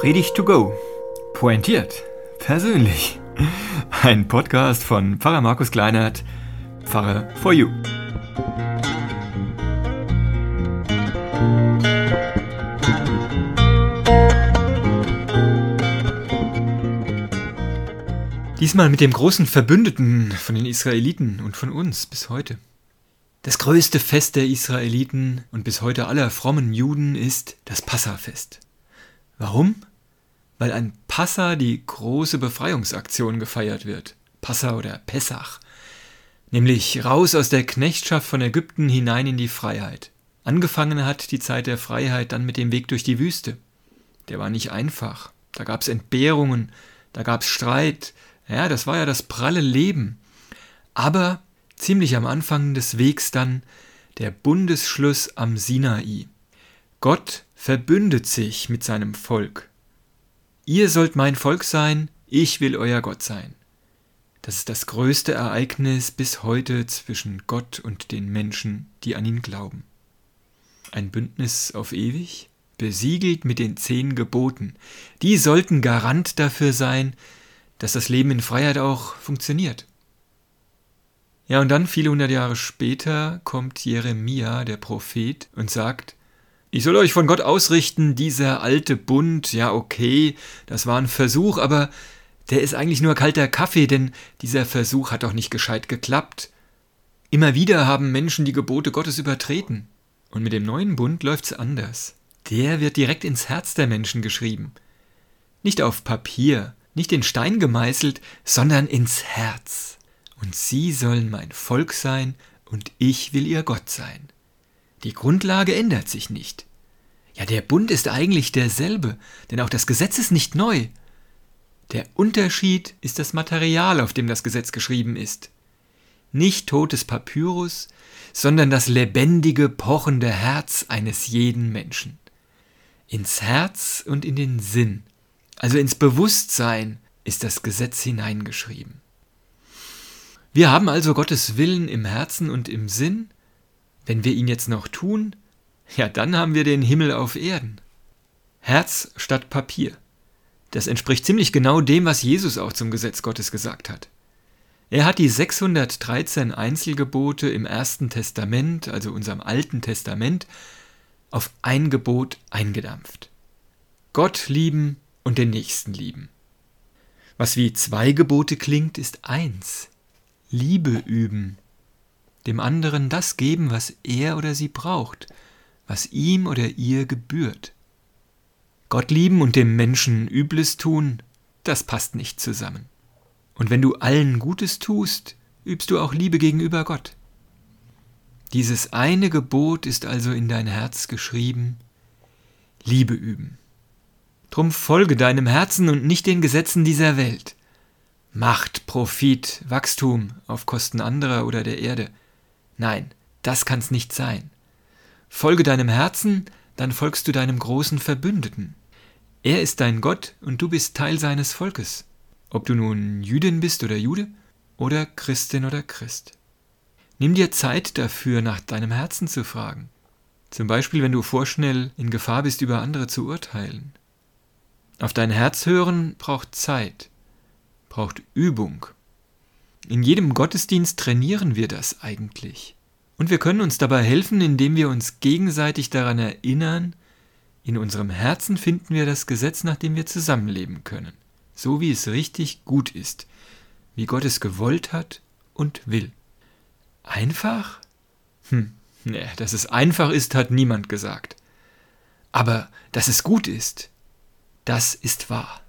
Predigt to go. Pointiert. Persönlich. Ein Podcast von Pfarrer Markus Kleinert, Pfarrer for You. Diesmal mit dem großen Verbündeten von den Israeliten und von uns bis heute. Das größte Fest der Israeliten und bis heute aller frommen Juden ist das Passafest. Warum? Weil an Passa die große Befreiungsaktion gefeiert wird. Passa oder Pessach. Nämlich raus aus der Knechtschaft von Ägypten hinein in die Freiheit. Angefangen hat die Zeit der Freiheit dann mit dem Weg durch die Wüste. Der war nicht einfach. Da gab's Entbehrungen, da gab's Streit. Ja, das war ja das pralle Leben. Aber ziemlich am Anfang des Wegs dann der Bundesschluss am Sinai. Gott verbündet sich mit seinem Volk. Ihr sollt mein Volk sein, ich will euer Gott sein. Das ist das größte Ereignis bis heute zwischen Gott und den Menschen, die an ihn glauben. Ein Bündnis auf ewig, besiegelt mit den zehn Geboten. Die sollten Garant dafür sein, dass das Leben in Freiheit auch funktioniert. Ja, und dann, viele hundert Jahre später, kommt Jeremia, der Prophet, und sagt, ich soll euch von Gott ausrichten, dieser alte Bund, ja okay, das war ein Versuch, aber der ist eigentlich nur kalter Kaffee, denn dieser Versuch hat doch nicht gescheit geklappt. Immer wieder haben Menschen die Gebote Gottes übertreten. Und mit dem neuen Bund läuft's anders. Der wird direkt ins Herz der Menschen geschrieben. Nicht auf Papier, nicht in Stein gemeißelt, sondern ins Herz. Und sie sollen mein Volk sein, und ich will ihr Gott sein. Die Grundlage ändert sich nicht. Ja, der Bund ist eigentlich derselbe, denn auch das Gesetz ist nicht neu. Der Unterschied ist das Material, auf dem das Gesetz geschrieben ist. Nicht totes Papyrus, sondern das lebendige, pochende Herz eines jeden Menschen. Ins Herz und in den Sinn, also ins Bewusstsein, ist das Gesetz hineingeschrieben. Wir haben also Gottes Willen im Herzen und im Sinn wenn wir ihn jetzt noch tun, ja, dann haben wir den Himmel auf Erden. Herz statt Papier. Das entspricht ziemlich genau dem, was Jesus auch zum Gesetz Gottes gesagt hat. Er hat die 613 Einzelgebote im Ersten Testament, also unserem Alten Testament, auf ein Gebot eingedampft. Gott lieben und den Nächsten lieben. Was wie zwei Gebote klingt, ist eins. Liebe üben dem anderen das geben, was er oder sie braucht, was ihm oder ihr gebührt. Gott lieben und dem Menschen Übles tun, das passt nicht zusammen. Und wenn du allen Gutes tust, übst du auch Liebe gegenüber Gott. Dieses eine Gebot ist also in dein Herz geschrieben, Liebe üben. Drum folge deinem Herzen und nicht den Gesetzen dieser Welt. Macht, Profit, Wachstum auf Kosten anderer oder der Erde. Nein, das kann's nicht sein. Folge deinem Herzen, dann folgst du deinem großen Verbündeten. Er ist dein Gott und du bist Teil seines Volkes. Ob du nun Jüdin bist oder Jude oder Christin oder Christ. Nimm dir Zeit dafür, nach deinem Herzen zu fragen. Zum Beispiel, wenn du vorschnell in Gefahr bist, über andere zu urteilen. Auf dein Herz hören braucht Zeit, braucht Übung, in jedem Gottesdienst trainieren wir das eigentlich. Und wir können uns dabei helfen, indem wir uns gegenseitig daran erinnern, in unserem Herzen finden wir das Gesetz, nach dem wir zusammenleben können, so wie es richtig gut ist, wie Gott es gewollt hat und will. Einfach? Hm, ne, dass es einfach ist, hat niemand gesagt. Aber dass es gut ist, das ist wahr.